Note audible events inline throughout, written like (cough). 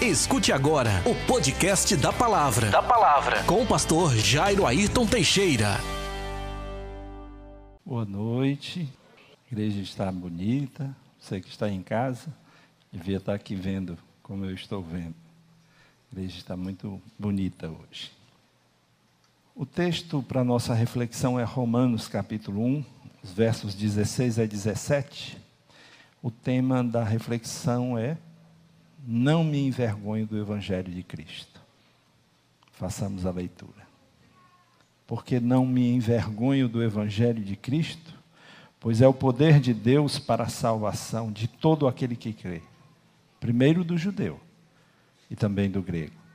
Escute agora o podcast da Palavra. Da Palavra. Com o pastor Jairo Ayrton Teixeira. Boa noite. A igreja está bonita. Você que está em casa, devia estar aqui vendo como eu estou vendo. A igreja está muito bonita hoje. O texto para nossa reflexão é Romanos capítulo 1, os versos 16 a 17. O tema da reflexão é Não me envergonho do Evangelho de Cristo. Façamos a leitura. Porque não me envergonho do Evangelho de Cristo, pois é o poder de Deus para a salvação de todo aquele que crê, primeiro do judeu e também do grego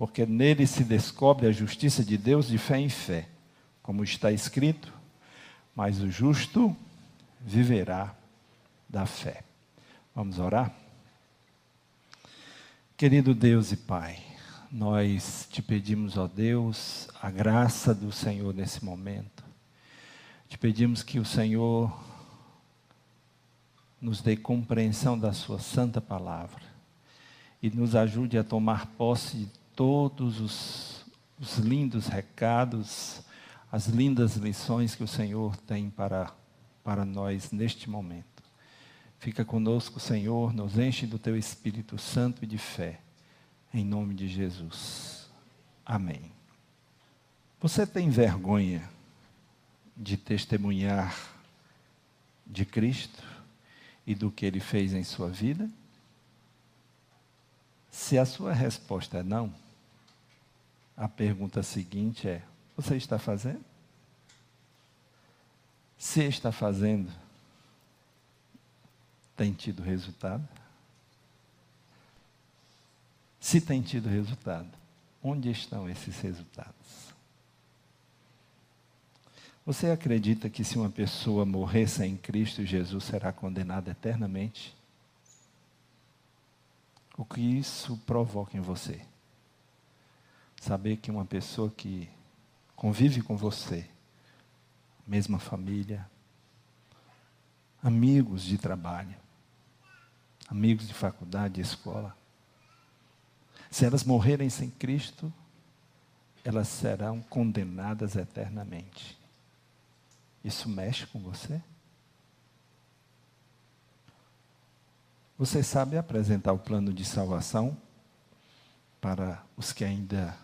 porque nele se descobre a justiça de Deus de fé em fé, como está escrito: mas o justo viverá da fé. Vamos orar? Querido Deus e Pai, nós te pedimos, ó Deus, a graça do Senhor nesse momento. Te pedimos que o Senhor nos dê compreensão da Sua santa palavra e nos ajude a tomar posse de todos os, os lindos recados, as lindas lições que o Senhor tem para, para nós neste momento. Fica conosco, Senhor, nos enche do teu Espírito Santo e de fé, em nome de Jesus. Amém. Você tem vergonha de testemunhar de Cristo e do que ele fez em sua vida? Se a sua resposta é não, a pergunta seguinte é: você está fazendo? Se está fazendo, tem tido resultado? Se tem tido resultado, onde estão esses resultados? Você acredita que se uma pessoa morrer sem Cristo, Jesus será condenado eternamente? O que isso provoca em você? Saber que uma pessoa que convive com você, mesma família, amigos de trabalho, amigos de faculdade, de escola, se elas morrerem sem Cristo, elas serão condenadas eternamente. Isso mexe com você? Você sabe apresentar o plano de salvação para os que ainda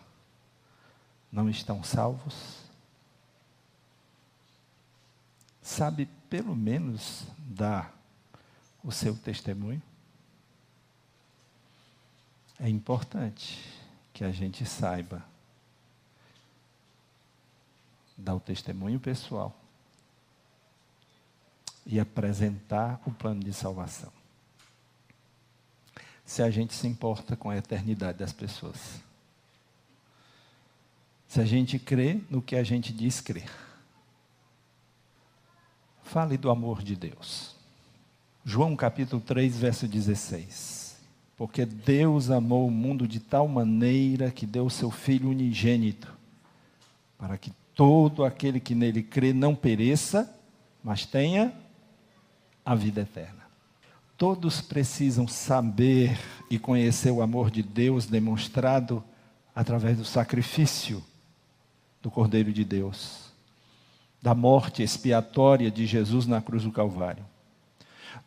não estão salvos? Sabe, pelo menos, dar o seu testemunho? É importante que a gente saiba dar o testemunho pessoal e apresentar o plano de salvação. Se a gente se importa com a eternidade das pessoas. Se a gente crê no que a gente diz crer. Fale do amor de Deus. João capítulo 3, verso 16. Porque Deus amou o mundo de tal maneira que deu o seu Filho unigênito, para que todo aquele que nele crê não pereça, mas tenha a vida eterna. Todos precisam saber e conhecer o amor de Deus demonstrado através do sacrifício do Cordeiro de Deus, da morte expiatória de Jesus na cruz do Calvário.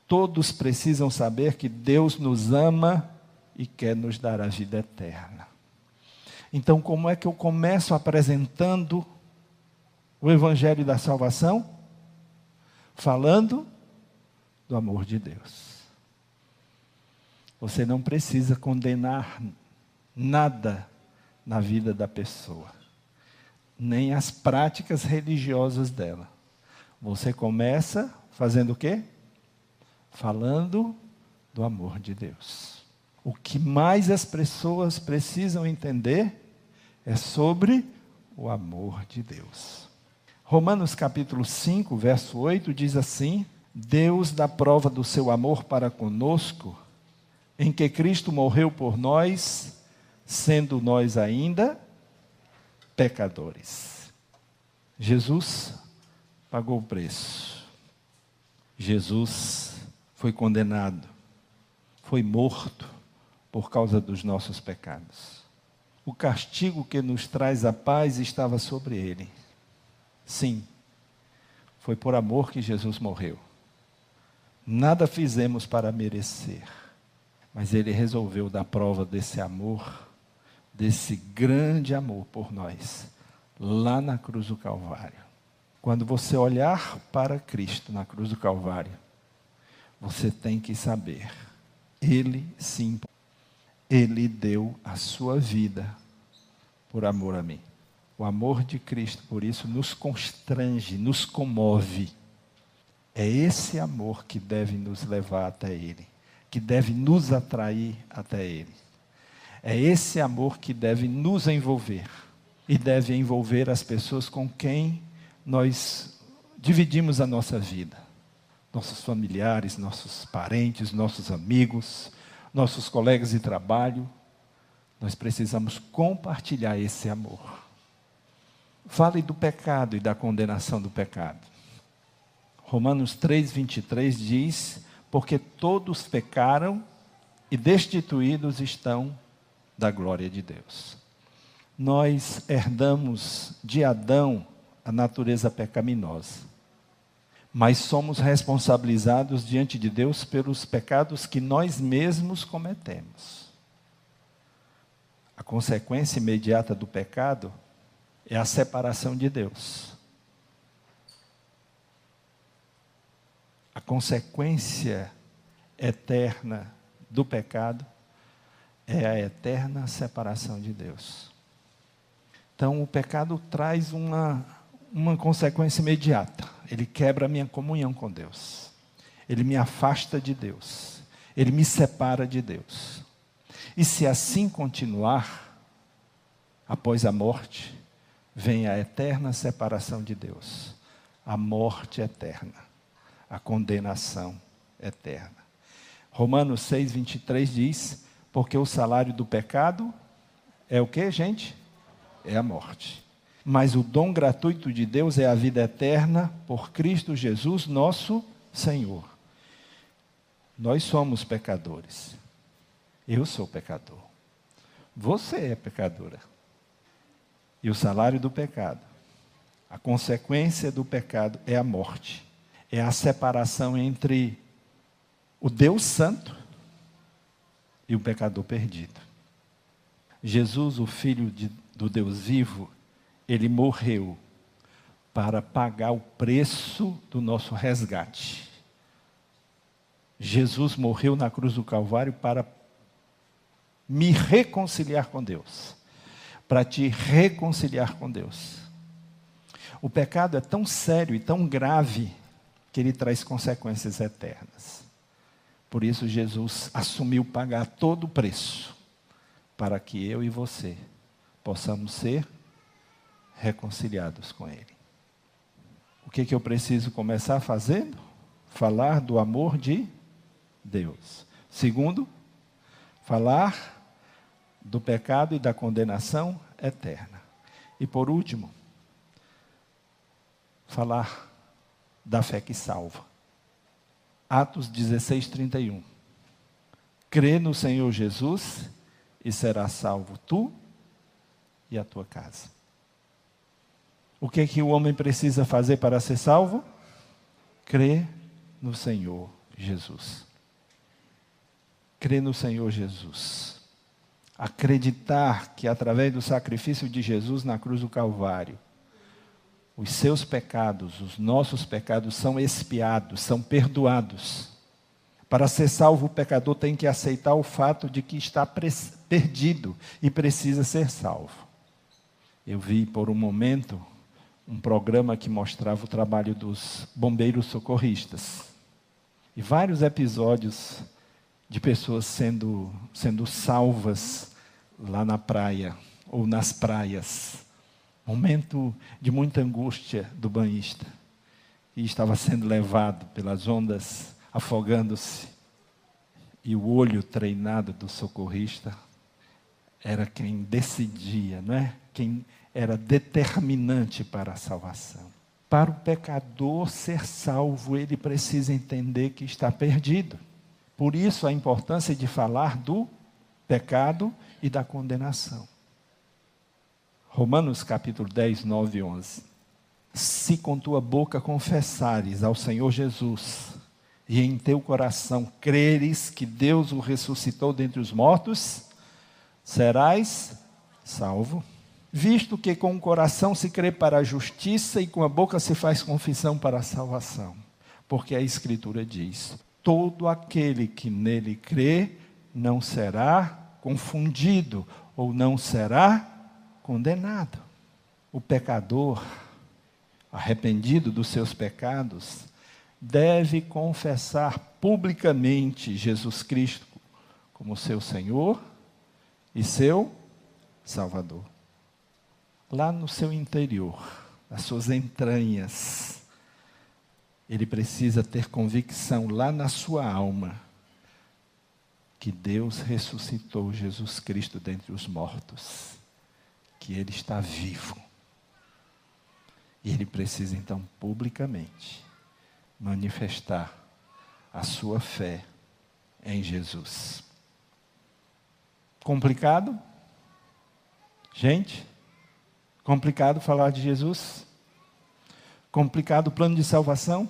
Todos precisam saber que Deus nos ama e quer nos dar a vida eterna. Então, como é que eu começo apresentando o Evangelho da salvação? Falando do amor de Deus. Você não precisa condenar nada na vida da pessoa nem as práticas religiosas dela. Você começa fazendo o quê? Falando do amor de Deus. O que mais as pessoas precisam entender é sobre o amor de Deus. Romanos capítulo 5, verso 8 diz assim: Deus dá prova do seu amor para conosco, em que Cristo morreu por nós, sendo nós ainda pecadores. Jesus pagou o preço. Jesus foi condenado, foi morto por causa dos nossos pecados. O castigo que nos traz a paz estava sobre ele. Sim, foi por amor que Jesus morreu. Nada fizemos para merecer, mas ele resolveu dar prova desse amor, desse grande amor por nós, lá na cruz do Calvário. Quando você olhar para Cristo na cruz do Calvário, você tem que saber, ele sim ele deu a sua vida por amor a mim. O amor de Cristo, por isso, nos constrange, nos comove. É esse amor que deve nos levar até Ele, que deve nos atrair até Ele. É esse amor que deve nos envolver e deve envolver as pessoas com quem nós dividimos a nossa vida. Nossos familiares, nossos parentes, nossos amigos, nossos colegas de trabalho, nós precisamos compartilhar esse amor. Fale do pecado e da condenação do pecado. Romanos 3:23 diz: "Porque todos pecaram e destituídos estão da glória de Deus." Nós herdamos de Adão a natureza pecaminosa mas somos responsabilizados diante de Deus pelos pecados que nós mesmos cometemos. A consequência imediata do pecado é a separação de Deus. A consequência eterna do pecado é a eterna separação de Deus. Então, o pecado traz uma, uma consequência imediata ele quebra a minha comunhão com Deus. Ele me afasta de Deus. Ele me separa de Deus. E se assim continuar, após a morte, vem a eterna separação de Deus, a morte eterna, a condenação eterna. Romanos 6, 23 diz: Porque o salário do pecado é o que, gente? É a morte mas o dom gratuito de Deus é a vida eterna por Cristo Jesus, nosso Senhor. Nós somos pecadores. Eu sou pecador. Você é pecadora. E o salário do pecado, a consequência do pecado é a morte. É a separação entre o Deus Santo e o pecador perdido. Jesus, o Filho de, do Deus vivo, ele morreu para pagar o preço do nosso resgate. Jesus morreu na cruz do Calvário para me reconciliar com Deus, para te reconciliar com Deus. O pecado é tão sério e tão grave que ele traz consequências eternas. Por isso, Jesus assumiu pagar todo o preço para que eu e você possamos ser reconciliados com Ele. O que, que eu preciso começar fazendo? Falar do amor de Deus. Segundo, falar do pecado e da condenação eterna. E por último, falar da fé que salva. Atos 16, 31. Crê no Senhor Jesus e será salvo tu e a tua casa. O que é que o homem precisa fazer para ser salvo? Crer no Senhor Jesus. Crer no Senhor Jesus. Acreditar que através do sacrifício de Jesus na cruz do Calvário, os seus pecados, os nossos pecados são expiados, são perdoados. Para ser salvo, o pecador tem que aceitar o fato de que está perdido e precisa ser salvo. Eu vi por um momento um programa que mostrava o trabalho dos bombeiros socorristas. E vários episódios de pessoas sendo, sendo salvas lá na praia ou nas praias. Momento de muita angústia do banhista. E estava sendo levado pelas ondas, afogando-se. E o olho treinado do socorrista era quem decidia, não é? Quem era determinante para a salvação. Para o pecador ser salvo, ele precisa entender que está perdido. Por isso a importância de falar do pecado e da condenação. Romanos capítulo 10, 9 e 11. Se com tua boca confessares ao Senhor Jesus e em teu coração creres que Deus o ressuscitou dentre os mortos, serás salvo. Visto que com o coração se crê para a justiça e com a boca se faz confissão para a salvação. Porque a Escritura diz: todo aquele que nele crê não será confundido ou não será condenado. O pecador, arrependido dos seus pecados, deve confessar publicamente Jesus Cristo como seu Senhor e seu Salvador. Lá no seu interior, nas suas entranhas, ele precisa ter convicção lá na sua alma que Deus ressuscitou Jesus Cristo dentre os mortos, que ele está vivo. E ele precisa então publicamente manifestar a sua fé em Jesus. Complicado? Gente, complicado falar de Jesus? Complicado o plano de salvação?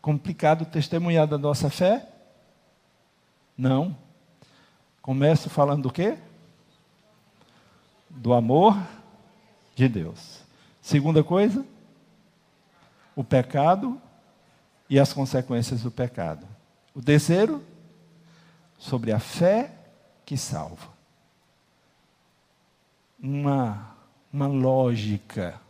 Complicado testemunhar da nossa fé? Não. Começo falando do quê? Do amor de Deus. Segunda coisa, o pecado e as consequências do pecado. O terceiro, sobre a fé que salva. Uma, uma lógica,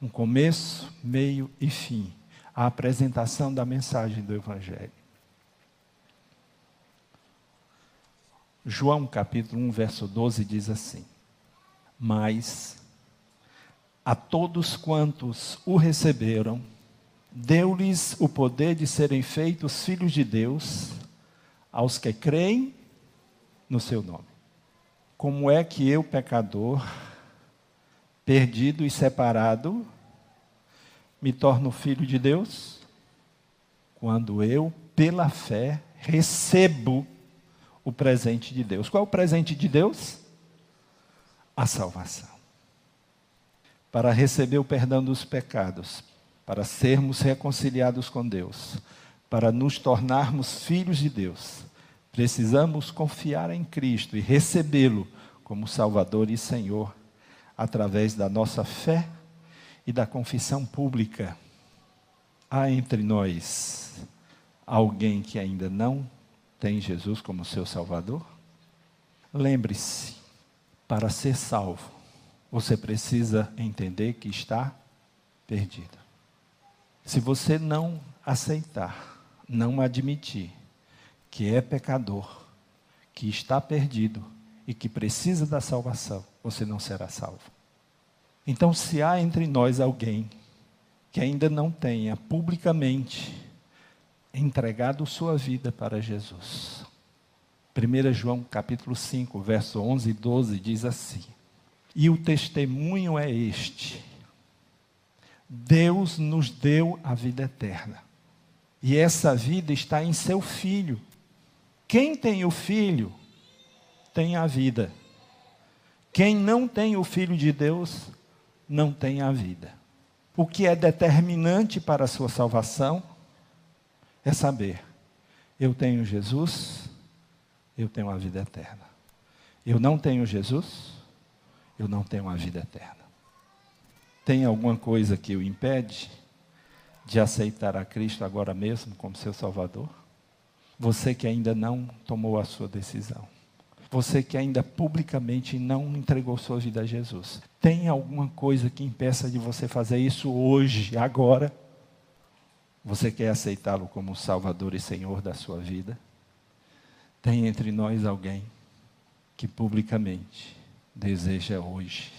um começo, meio e fim. A apresentação da mensagem do Evangelho. João capítulo 1, verso 12 diz assim: Mas a todos quantos o receberam, deu-lhes o poder de serem feitos filhos de Deus, aos que creem no seu nome. Como é que eu, pecador, perdido e separado, me torno filho de Deus? Quando eu, pela fé, recebo o presente de Deus. Qual é o presente de Deus? A salvação. Para receber o perdão dos pecados, para sermos reconciliados com Deus, para nos tornarmos filhos de Deus, precisamos confiar em Cristo e recebê-lo como Salvador e Senhor, através da nossa fé e da confissão pública. Há entre nós alguém que ainda não tem Jesus como seu Salvador? Lembre-se, para ser salvo, você precisa entender que está perdido. Se você não aceitar, não admitir que é pecador, que está perdido e que precisa da salvação, você não será salvo. Então, se há entre nós alguém que ainda não tenha publicamente entregado sua vida para Jesus. 1 João capítulo 5, verso 11 e 12 diz assim: E o testemunho é este: Deus nos deu a vida eterna. E essa vida está em seu filho. Quem tem o filho tem a vida. Quem não tem o filho de Deus não tem a vida. O que é determinante para a sua salvação é saber: eu tenho Jesus, eu tenho a vida eterna. Eu não tenho Jesus, eu não tenho a vida eterna. Tem alguma coisa que o impede de aceitar a Cristo agora mesmo como seu Salvador? Você que ainda não tomou a sua decisão. Você que ainda publicamente não entregou sua vida a Jesus. Tem alguma coisa que impeça de você fazer isso hoje, agora? Você quer aceitá-lo como Salvador e Senhor da sua vida? Tem entre nós alguém que publicamente deseja hoje.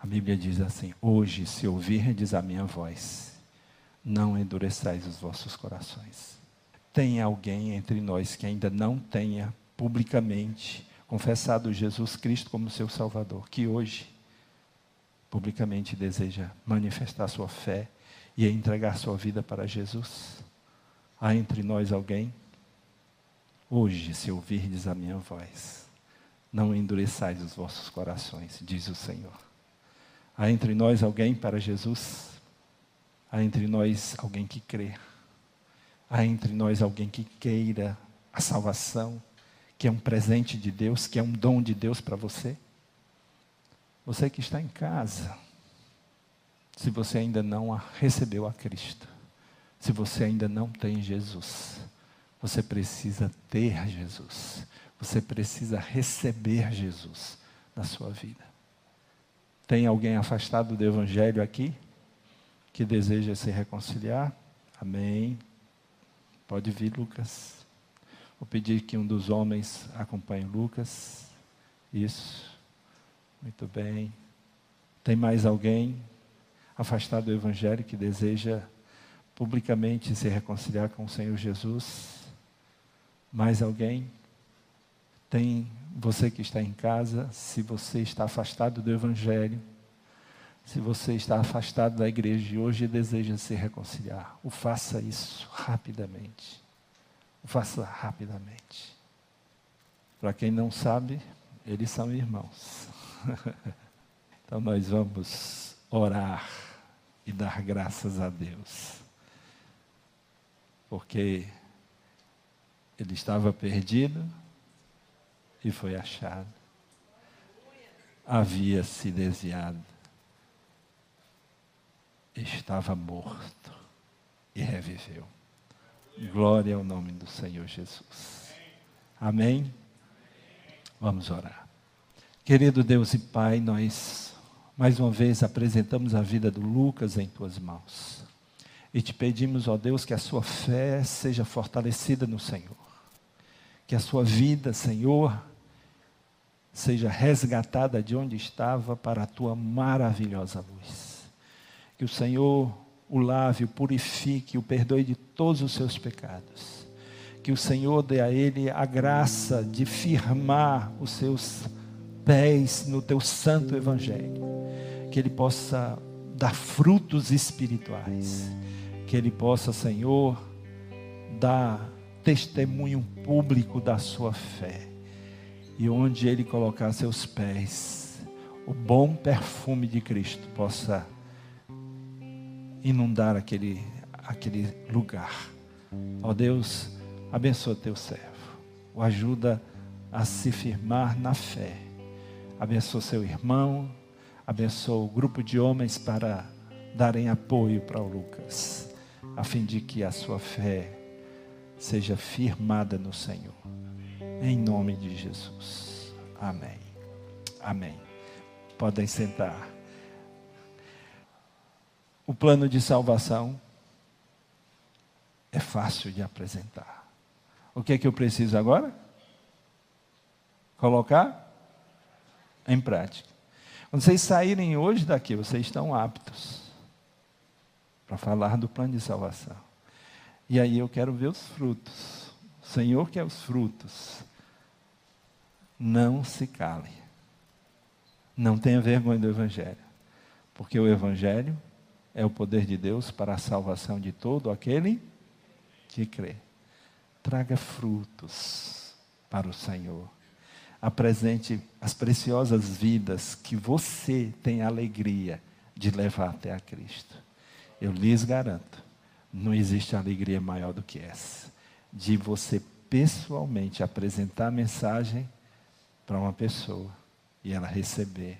A Bíblia diz assim: Hoje, se ouvirdes a minha voz, não endureçais os vossos corações. Tem alguém entre nós que ainda não tenha publicamente confessado Jesus Cristo como seu Salvador, que hoje publicamente deseja manifestar sua fé e entregar sua vida para Jesus? Há entre nós alguém? Hoje, se ouvirdes a minha voz, não endureçais os vossos corações, diz o Senhor. Há entre nós alguém para Jesus? Há entre nós alguém que crê? Há entre nós alguém que queira a salvação, que é um presente de Deus, que é um dom de Deus para você? Você que está em casa, se você ainda não recebeu a Cristo, se você ainda não tem Jesus, você precisa ter Jesus, você precisa receber Jesus na sua vida. Tem alguém afastado do Evangelho aqui? Que deseja se reconciliar? Amém. Pode vir, Lucas. Vou pedir que um dos homens acompanhe Lucas. Isso. Muito bem. Tem mais alguém afastado do Evangelho que deseja publicamente se reconciliar com o Senhor Jesus? Mais alguém? Tem você que está em casa, se você está afastado do Evangelho, se você está afastado da igreja e hoje deseja se reconciliar, o faça isso rapidamente. O faça rapidamente. Para quem não sabe, eles são irmãos. (laughs) então nós vamos orar e dar graças a Deus. Porque ele estava perdido e foi achado. Havia se desviado. Estava morto e reviveu. Glória ao nome do Senhor Jesus. Amém? Vamos orar. Querido Deus e Pai, nós mais uma vez apresentamos a vida do Lucas em tuas mãos. E te pedimos, ó Deus, que a sua fé seja fortalecida no Senhor. Que a sua vida, Senhor, seja resgatada de onde estava para a tua maravilhosa luz. Que o Senhor o lave, o purifique, o perdoe de todos os seus pecados. Que o Senhor dê a ele a graça de firmar os seus pés no teu santo evangelho. Que ele possa dar frutos espirituais. Que ele possa, Senhor, dar testemunho público da sua fé. E onde ele colocar seus pés, o bom perfume de Cristo possa inundar aquele, aquele lugar. Ó oh Deus, abençoa teu servo. O ajuda a se firmar na fé. Abençoa seu irmão. Abençoa o grupo de homens para darem apoio para o Lucas, a fim de que a sua fé seja firmada no Senhor. Em nome de Jesus. Amém. Amém. Podem sentar o plano de salvação é fácil de apresentar. O que é que eu preciso agora? Colocar em prática. Quando vocês saírem hoje daqui, vocês estão aptos para falar do plano de salvação. E aí eu quero ver os frutos. O Senhor quer os frutos. Não se cale. Não tenha vergonha do Evangelho. Porque o Evangelho é o poder de Deus para a salvação de todo aquele que crê. Traga frutos para o Senhor. Apresente as preciosas vidas que você tem alegria de levar até a Cristo. Eu lhes garanto, não existe alegria maior do que essa, de você pessoalmente apresentar a mensagem para uma pessoa e ela receber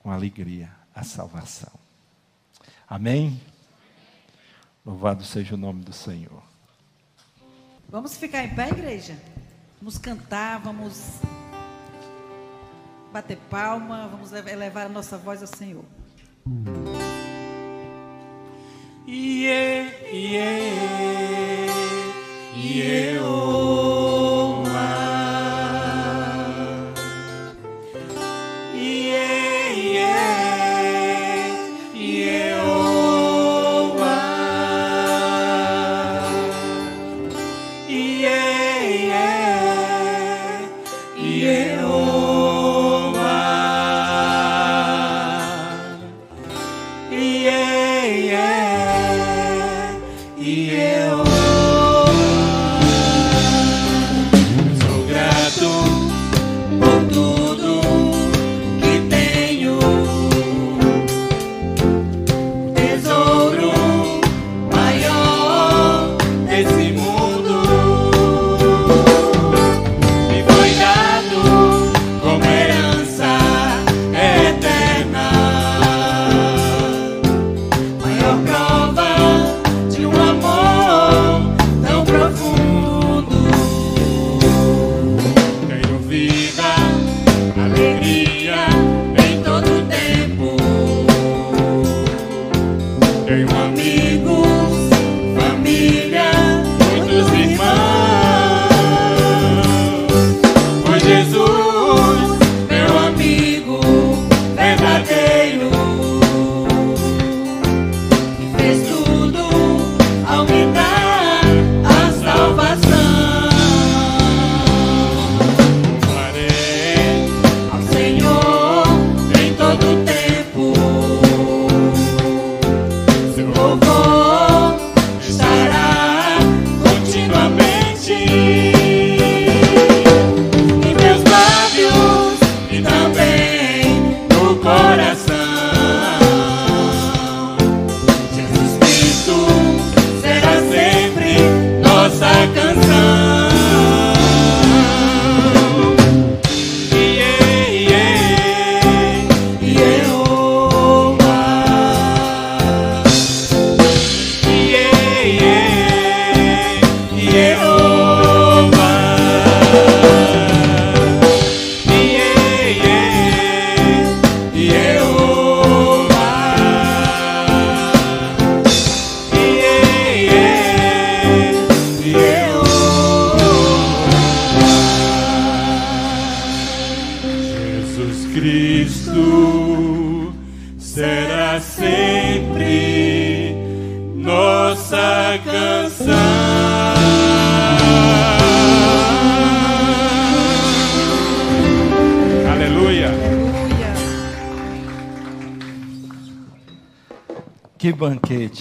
com alegria a salvação. Amém? Louvado seja o nome do Senhor. Vamos ficar em pé, igreja? Vamos cantar, vamos bater palma, vamos elevar a nossa voz ao Senhor. Yeah, yeah, yeah,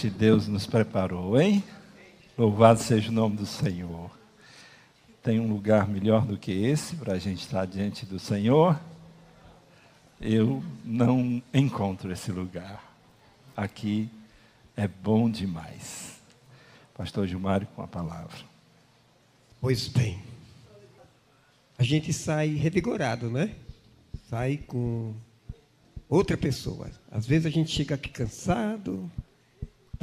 banquete Deus nos preparou, hein? Louvado seja o nome do Senhor. Tem um lugar melhor do que esse para a gente estar diante do Senhor? Eu não encontro esse lugar. Aqui é bom demais. Pastor Gilmário com a palavra. Pois bem, a gente sai revigorado, né? Sai com outra pessoa. Às vezes a gente chega aqui cansado,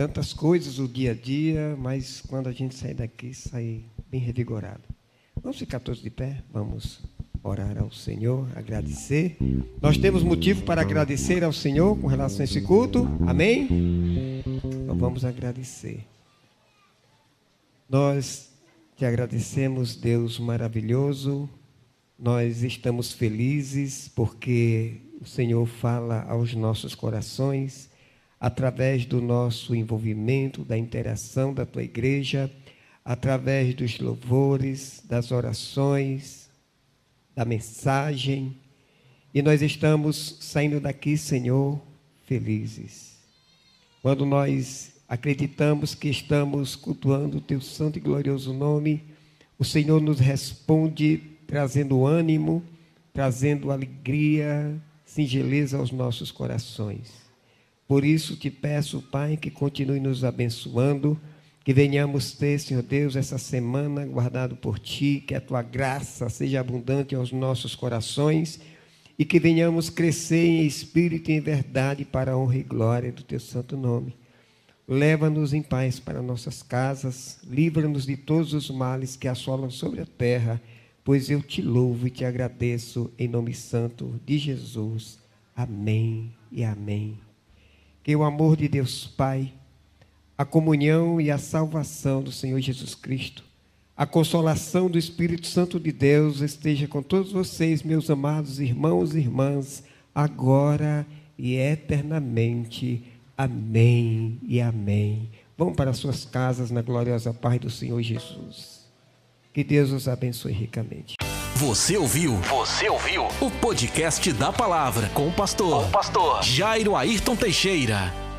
tantas coisas o dia a dia, mas quando a gente sai daqui, sai bem revigorado. Vamos ficar todos de pé? Vamos orar ao Senhor, agradecer. Nós temos motivo para agradecer ao Senhor com relação a esse culto. Amém? Então vamos agradecer. Nós te agradecemos, Deus maravilhoso. Nós estamos felizes porque o Senhor fala aos nossos corações através do nosso envolvimento, da interação da tua igreja, através dos louvores, das orações, da mensagem. E nós estamos saindo daqui, Senhor, felizes. Quando nós acreditamos que estamos cultuando o teu santo e glorioso nome, o Senhor nos responde trazendo ânimo, trazendo alegria, singeleza aos nossos corações. Por isso te peço, Pai, que continue nos abençoando, que venhamos ter, Senhor Deus, essa semana guardado por Ti, que a Tua graça seja abundante aos nossos corações e que venhamos crescer em espírito e em verdade para a honra e glória do Teu santo nome. Leva-nos em paz para nossas casas, livra-nos de todos os males que assolam sobre a terra, pois eu te louvo e te agradeço em nome santo de Jesus. Amém e amém. Que o amor de Deus Pai, a comunhão e a salvação do Senhor Jesus Cristo, a consolação do Espírito Santo de Deus esteja com todos vocês, meus amados irmãos e irmãs, agora e eternamente. Amém e amém. Vão para suas casas na gloriosa paz do Senhor Jesus. Que Deus os abençoe ricamente. Você ouviu? Você ouviu? O podcast da palavra com o pastor, com o pastor Jairo Ayrton Teixeira.